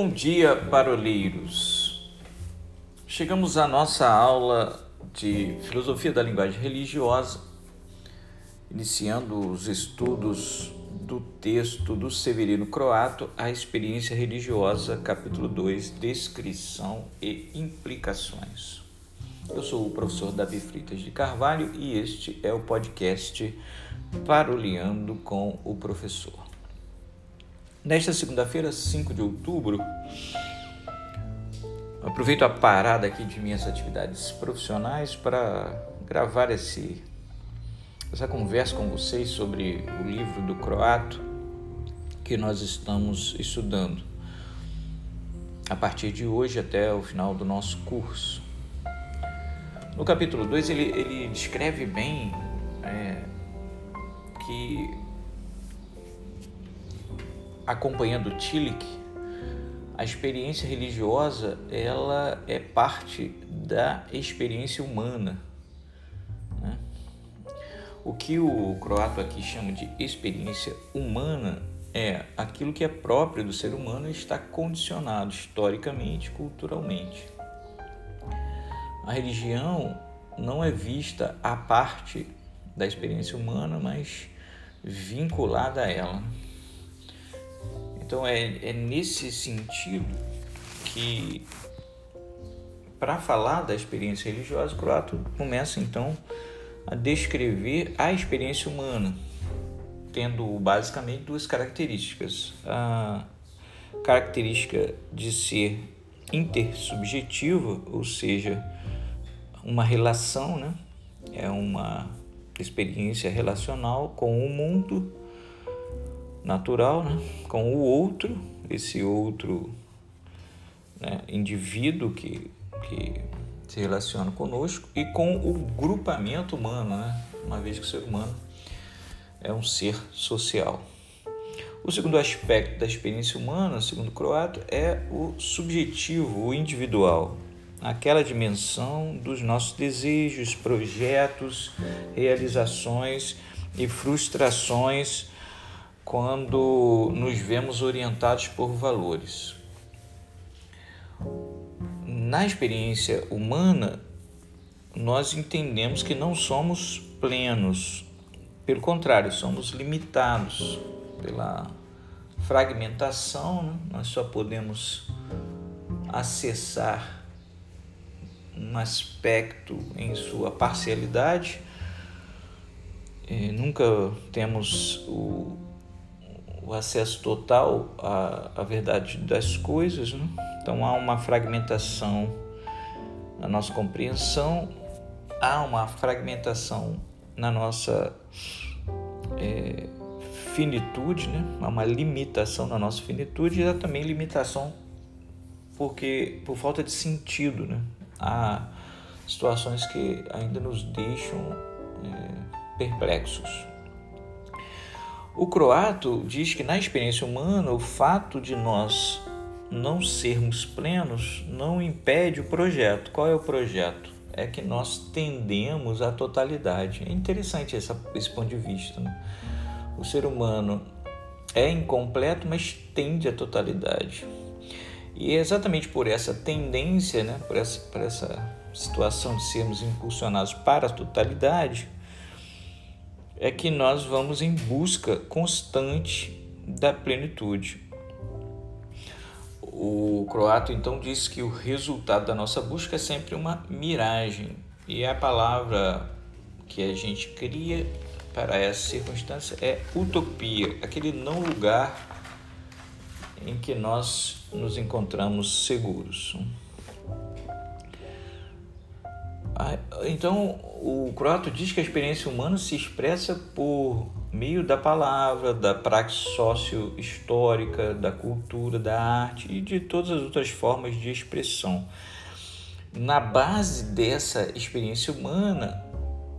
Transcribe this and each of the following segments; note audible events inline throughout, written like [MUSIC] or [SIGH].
Bom dia, paroleiros. Chegamos à nossa aula de filosofia da linguagem religiosa, iniciando os estudos do texto do Severino Croato, A Experiência Religiosa, capítulo 2, Descrição e Implicações. Eu sou o professor Davi Fritas de Carvalho e este é o podcast Paroleando com o Professor. Nesta segunda-feira, 5 de outubro, aproveito a parada aqui de minhas atividades profissionais para gravar esse, essa conversa com vocês sobre o livro do croato que nós estamos estudando a partir de hoje até o final do nosso curso. No capítulo 2, ele, ele descreve bem é, que acompanhando Tillich, a experiência religiosa ela é parte da experiência humana. Né? O que o croato aqui chama de experiência humana é aquilo que é próprio do ser humano e está condicionado historicamente, culturalmente. A religião não é vista à parte da experiência humana, mas vinculada a ela. Então é, é nesse sentido que, para falar da experiência religiosa, croato começa então a descrever a experiência humana, tendo basicamente duas características. A característica de ser intersubjetiva, ou seja, uma relação, né? é uma experiência relacional com o mundo natural né? com o outro, esse outro né, indivíduo que, que se relaciona conosco e com o grupamento humano, né? uma vez que o ser humano é um ser social. O segundo aspecto da experiência humana, segundo Croato, é o subjetivo, o individual, aquela dimensão dos nossos desejos, projetos, realizações e frustrações quando nos vemos orientados por valores. Na experiência humana, nós entendemos que não somos plenos, pelo contrário, somos limitados pela fragmentação, né? nós só podemos acessar um aspecto em sua parcialidade, e nunca temos o o acesso total à, à verdade das coisas. Né? Então há uma fragmentação na nossa compreensão, há uma fragmentação na nossa é, finitude, né? há uma limitação na nossa finitude e há também limitação porque por falta de sentido. Né? Há situações que ainda nos deixam é, perplexos. O croato diz que na experiência humana, o fato de nós não sermos plenos não impede o projeto. Qual é o projeto? É que nós tendemos à totalidade. É interessante essa, esse ponto de vista. Né? O ser humano é incompleto, mas tende à totalidade. E é exatamente por essa tendência, né, por, essa, por essa situação de sermos impulsionados para a totalidade, é que nós vamos em busca constante da plenitude. O croato então diz que o resultado da nossa busca é sempre uma miragem, e a palavra que a gente cria para essa circunstância é utopia, aquele não lugar em que nós nos encontramos seguros. Ah, então, o Croato diz que a experiência humana se expressa por meio da palavra, da praxis sócio-histórica, da cultura, da arte e de todas as outras formas de expressão. Na base dessa experiência humana,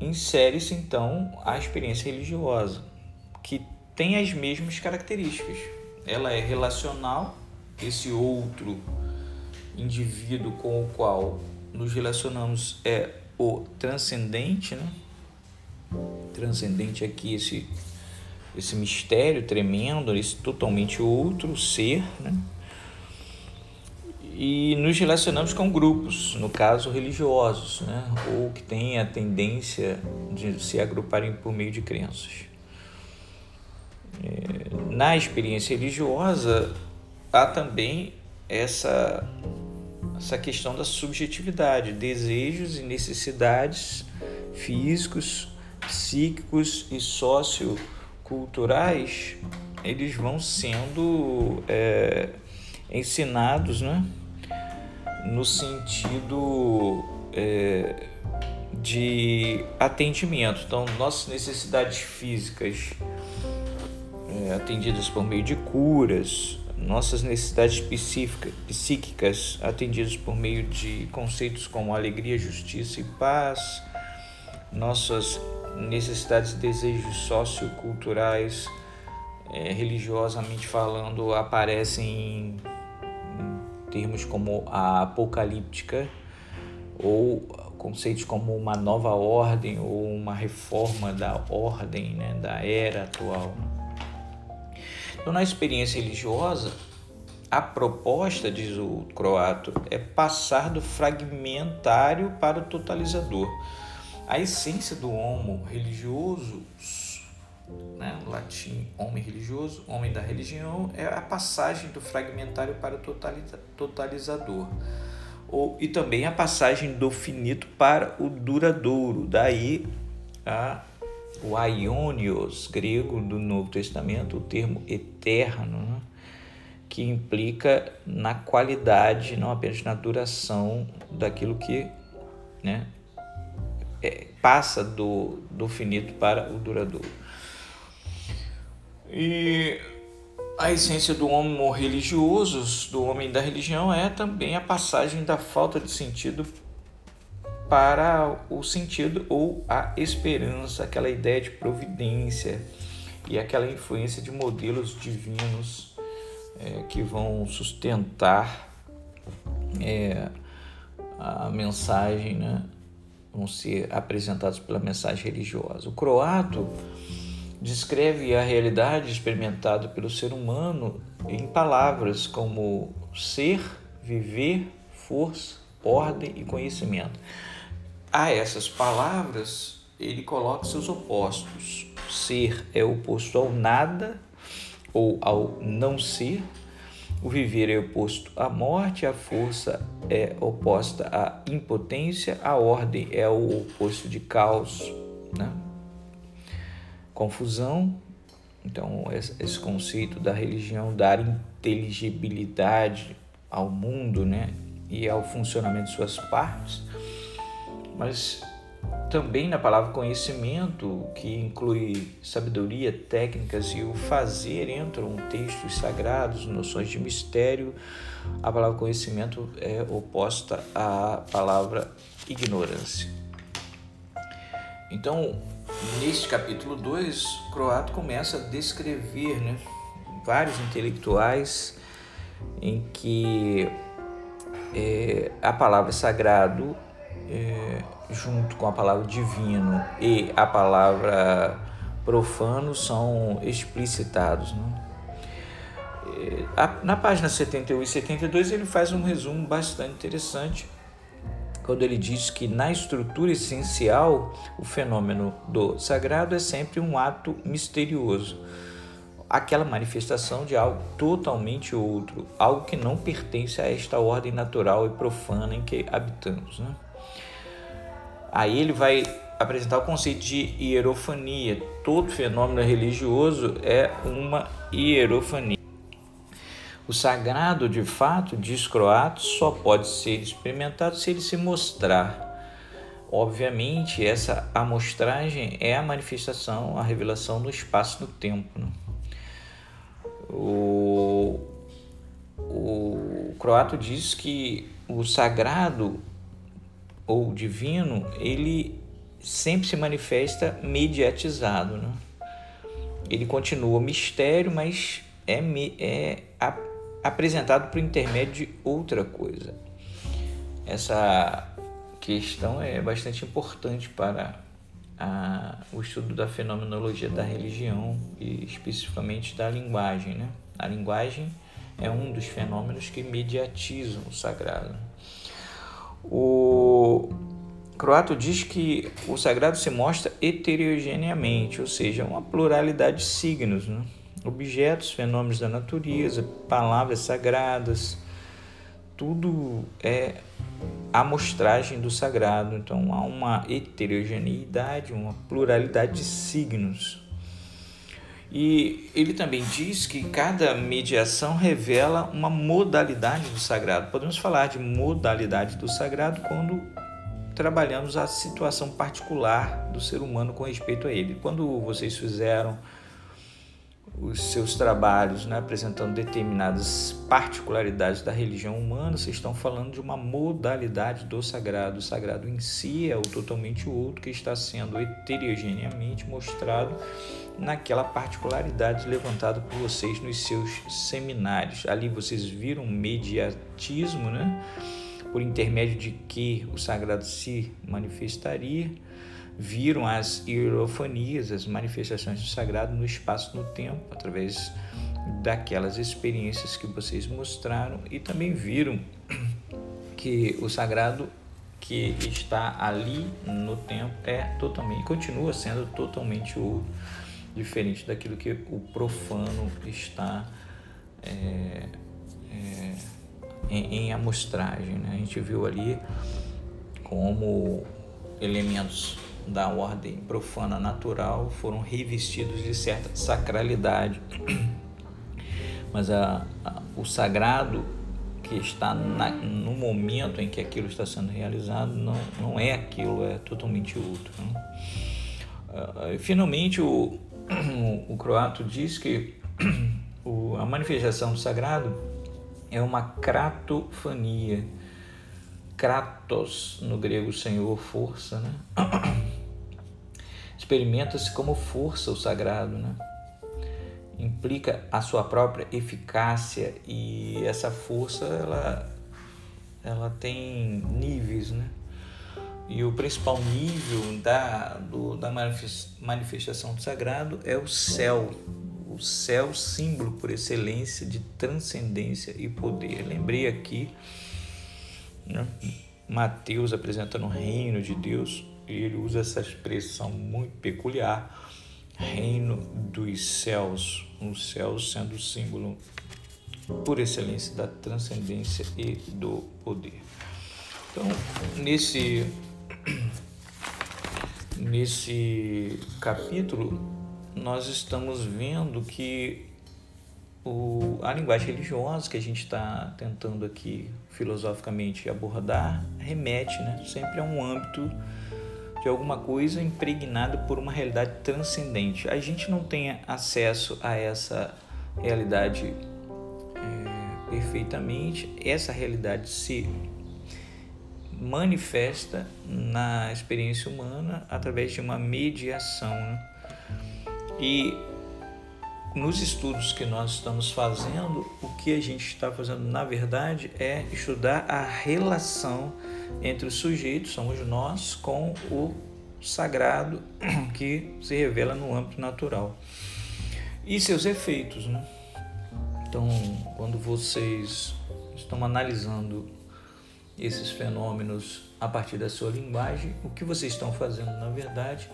insere-se então a experiência religiosa, que tem as mesmas características. Ela é relacional, esse outro indivíduo com o qual nos relacionamos é o transcendente, né? Transcendente aqui esse esse mistério tremendo, esse totalmente outro ser, né? e nos relacionamos com grupos, no caso religiosos, né? ou que têm a tendência de se agruparem por meio de crenças. É, na experiência religiosa, há também essa, essa questão da subjetividade, desejos e necessidades físicos, psíquicos e socioculturais, eles vão sendo é, ensinados, né? no sentido é, de atendimento. Então, nossas necessidades físicas é, atendidas por meio de curas, nossas necessidades psíquicas atendidas por meio de conceitos como alegria, justiça e paz, nossas necessidades e desejos socioculturais, é, religiosamente falando, aparecem em termos como a apocalíptica ou conceitos como uma nova ordem ou uma reforma da ordem, né, da era atual. Então, na experiência religiosa, a proposta, diz o croato, é passar do fragmentário para o totalizador. A essência do homo religioso né, latim homem religioso, homem da religião, é a passagem do fragmentário para o totalizador. Ou, e também a passagem do finito para o duradouro. Daí a, o aionios grego do Novo Testamento, o termo eterno, né, que implica na qualidade, não apenas na duração daquilo que né, é, passa do, do finito para o duradouro. E a essência do homem religioso, do homem da religião, é também a passagem da falta de sentido para o sentido ou a esperança, aquela ideia de providência e aquela influência de modelos divinos é, que vão sustentar é, a mensagem, né? vão ser apresentados pela mensagem religiosa. O croato descreve a realidade experimentada pelo ser humano em palavras como ser, viver, força, ordem e conhecimento. A essas palavras, ele coloca seus opostos. Ser é oposto ao nada ou ao não ser. O viver é oposto à morte, a força é oposta à impotência, a ordem é o oposto de caos. Né? confusão. Então, esse conceito da religião dar inteligibilidade ao mundo né, e ao funcionamento de suas partes, mas também na palavra conhecimento, que inclui sabedoria, técnicas e o fazer, entram textos sagrados, noções de mistério. A palavra conhecimento é oposta à palavra ignorância. Então, Neste capítulo 2, Croato começa a descrever né, vários intelectuais em que é, a palavra sagrado, é, junto com a palavra divino e a palavra profano, são explicitados. Né? É, na página 71 e 72, ele faz um resumo bastante interessante quando ele diz que na estrutura essencial o fenômeno do sagrado é sempre um ato misterioso, aquela manifestação de algo totalmente outro, algo que não pertence a esta ordem natural e profana em que habitamos. Né? Aí ele vai apresentar o conceito de hierofania. Todo fenômeno religioso é uma hierofania. O sagrado, de fato, diz Croato, só pode ser experimentado se ele se mostrar. Obviamente, essa amostragem é a manifestação, a revelação no espaço no tempo. Né? O, o croato diz que o sagrado ou divino, ele sempre se manifesta mediatizado. Né? Ele continua mistério, mas é, é apresentado por intermédio de outra coisa. Essa questão é bastante importante para a, o estudo da fenomenologia da religião e especificamente da linguagem. Né? A linguagem é um dos fenômenos que mediatizam o sagrado. O Croato diz que o sagrado se mostra heterogeneamente, ou seja, uma pluralidade de signos, né? objetos, fenômenos da natureza, palavras sagradas, tudo é amostragem do sagrado. Então há uma heterogeneidade, uma pluralidade de signos. E ele também diz que cada mediação revela uma modalidade do sagrado. Podemos falar de modalidade do sagrado quando trabalhamos a situação particular do ser humano com respeito a ele. Quando vocês fizeram os seus trabalhos, né, apresentando determinadas particularidades da religião humana, vocês estão falando de uma modalidade do sagrado. O sagrado em si é o totalmente outro que está sendo heterogeneamente mostrado naquela particularidade levantada por vocês nos seus seminários. Ali vocês viram mediatismo, né? Por intermédio de que o sagrado se manifestaria viram as hierofanias, as manifestações do sagrado no espaço no tempo, através daquelas experiências que vocês mostraram e também viram que o sagrado que está ali no tempo é totalmente continua sendo totalmente outro, diferente daquilo que o profano está é, é, em, em amostragem. Né? A gente viu ali como elementos da ordem profana natural foram revestidos de certa sacralidade. [CLEARS THROAT] Mas a, a, o sagrado que está na, no momento em que aquilo está sendo realizado não, não é aquilo, é totalmente outro. Uh, finalmente, [CLEARS THROAT] o, o croato diz que [CLEARS THROAT] o, a manifestação do sagrado é uma cratofania. Kratos, no grego, senhor, força, né? [CLEARS THROAT] Experimenta-se como força o sagrado, né? Implica a sua própria eficácia e essa força ela, ela tem níveis, né? E o principal nível da, do, da manifestação do sagrado é o céu. O céu, símbolo por excelência de transcendência e poder. Lembrei aqui, né? Mateus apresentando o reino de Deus ele usa essa expressão muito peculiar, reino dos céus, os céus sendo o símbolo por excelência da transcendência e do poder. Então, nesse nesse capítulo nós estamos vendo que o, a linguagem religiosa que a gente está tentando aqui filosoficamente abordar remete né, sempre a um âmbito de alguma coisa impregnada por uma realidade transcendente. A gente não tem acesso a essa realidade é, perfeitamente, essa realidade se manifesta na experiência humana através de uma mediação. Né? E nos estudos que nós estamos fazendo, o que a gente está fazendo na verdade é estudar a relação entre os sujeitos, somos nós, com o sagrado [CLEARS THROAT] que se revela no âmbito natural e seus efeitos. Né? Então, quando vocês estão analisando esses fenômenos a partir da sua linguagem, o que vocês estão fazendo, na verdade,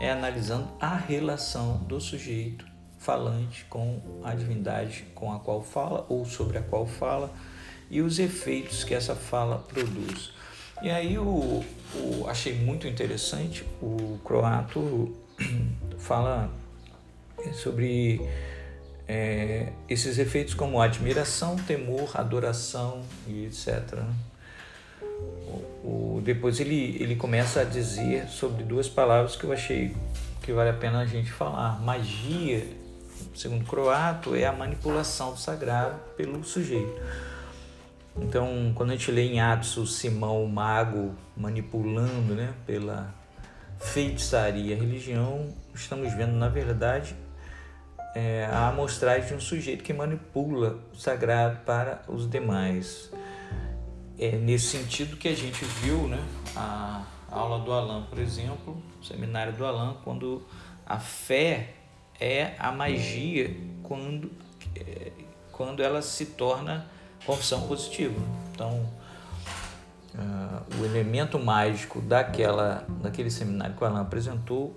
é analisando a relação do sujeito falante com a divindade com a qual fala ou sobre a qual fala e os efeitos que essa fala produz. E aí o, o achei muito interessante o croato [CLEARS THROAT] fala sobre é, esses efeitos como admiração, temor, adoração e etc. O, depois ele, ele começa a dizer sobre duas palavras que eu achei que vale a pena a gente falar. Magia, segundo croato, é a manipulação do sagrado pelo sujeito. Então, quando a gente lê em Atos o Simão, o mago, manipulando né, pela feitiçaria a religião, estamos vendo, na verdade, é, a amostragem de um sujeito que manipula o sagrado para os demais. É nesse sentido que a gente viu né, a aula do Alain, por exemplo, o seminário do Alain, quando a fé é a magia quando é, quando ela se torna confissão positiva. Então, uh, o elemento mágico daquela, daquele seminário que o Alan apresentou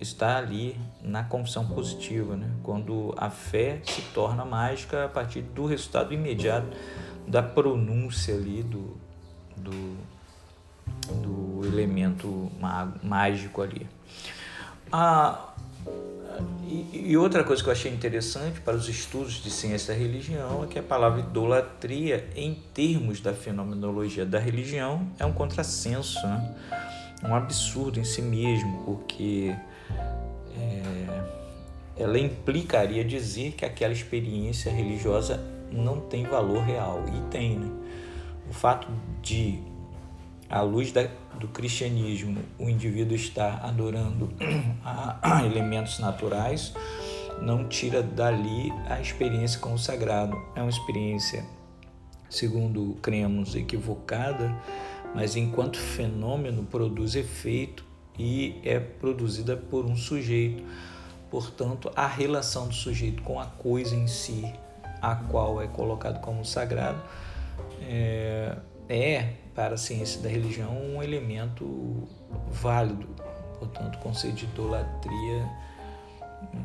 está ali na confissão positiva, né? quando a fé se torna mágica a partir do resultado imediato da pronúncia ali do, do, do elemento mágico ali. Ah, e, e, outra coisa que eu achei interessante para os estudos de ciência da religião é que a palavra idolatria, em termos da fenomenologia da religião, é um contrassenso, né? um absurdo em si mesmo, porque é, ela implicaria dizer que aquela experiência religiosa não tem valor real, e tem. Né? O fato de à luz da, do cristianismo, o indivíduo está adorando [COUGHS] a, a elementos naturais, não tira dali a experiência com o sagrado. É uma experiência, segundo cremos, equivocada, mas enquanto fenômeno produz efeito e é produzida por um sujeito. Portanto, a relação do sujeito com a coisa em si, a qual é colocado como sagrado, é, é para a ciência da religião um elemento válido. Portanto, conceito de idolatria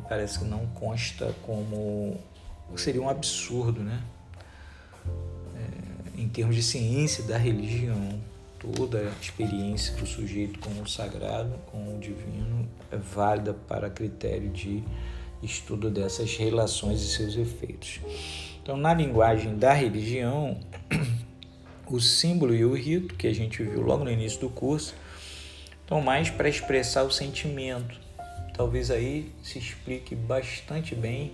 parece que não consta como seria um absurdo, né? É, em termos de ciência da religião, toda a experiência do sujeito com o sagrado, com o divino, é válida para critério de estudo dessas relações e seus efeitos. Então, na linguagem da religião, [CLEARS THROAT] o símbolo e o rito, que a gente viu logo no início do curso, estão mais para expressar o sentimento. Talvez aí se explique bastante bem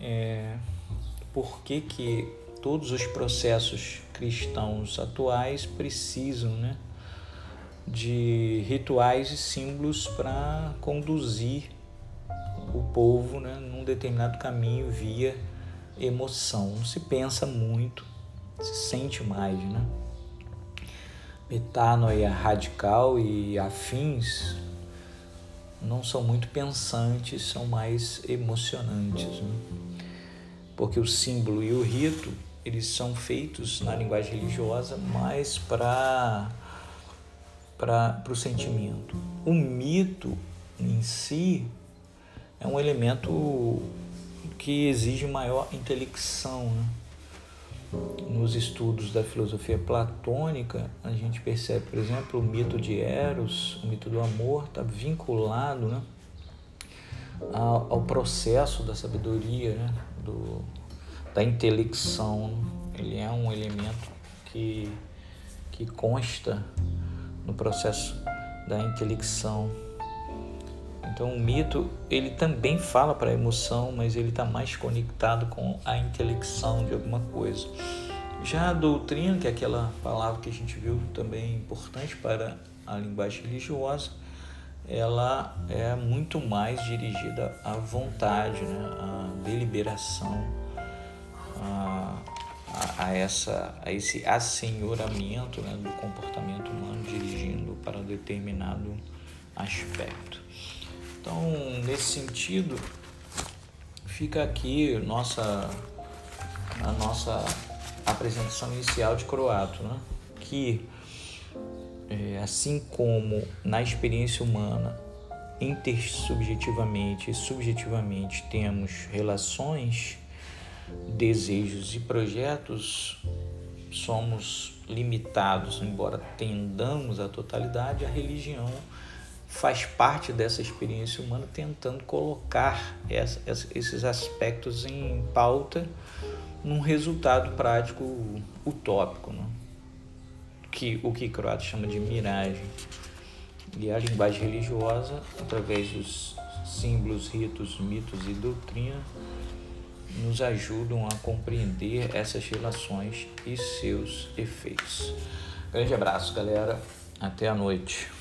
é, por que, que todos os processos cristãos atuais precisam né, de rituais e símbolos para conduzir o povo né, num determinado caminho via emoção. Não se pensa muito se sente mais, né? Metanoia radical e afins não são muito pensantes, são mais emocionantes, né? Porque o símbolo e o rito, eles são feitos na linguagem religiosa mais para para o sentimento. O mito em si é um elemento que exige maior intelecção, né? nos estudos da filosofia platônica, a gente percebe, por exemplo, o mito de Eros, o mito do amor, está vinculado né, ao, processo da sabedoria, né, do, da intelecção. Ele é um elemento que, que consta no processo da intelecção. Então o mito ele também fala para a emoção, mas ele está mais conectado com a intelecção de alguma coisa. Já a doutrina, que é aquela palavra que a gente viu também importante para a linguagem religiosa, ela é muito mais dirigida à vontade, né? à deliberação, a, a, a, essa, a esse assenhoramento né? do comportamento humano dirigindo para determinado aspecto. Então, nesse sentido, fica aqui nossa, a nossa apresentação inicial de Croato, né? que é, assim como na experiência humana, intersubjetivamente e subjetivamente temos relações, desejos e projetos, somos limitados, embora tendamos à totalidade, a religião faz parte dessa experiência humana tentando colocar essa, esses aspectos em pauta num resultado prático utópico, né? que o que Croato chama de miragem. E a linguagem religiosa, através dos símbolos, ritos, mitos e doutrina, nos ajudam a compreender essas relações e seus efeitos. Grande abraço, galera. Até a noite.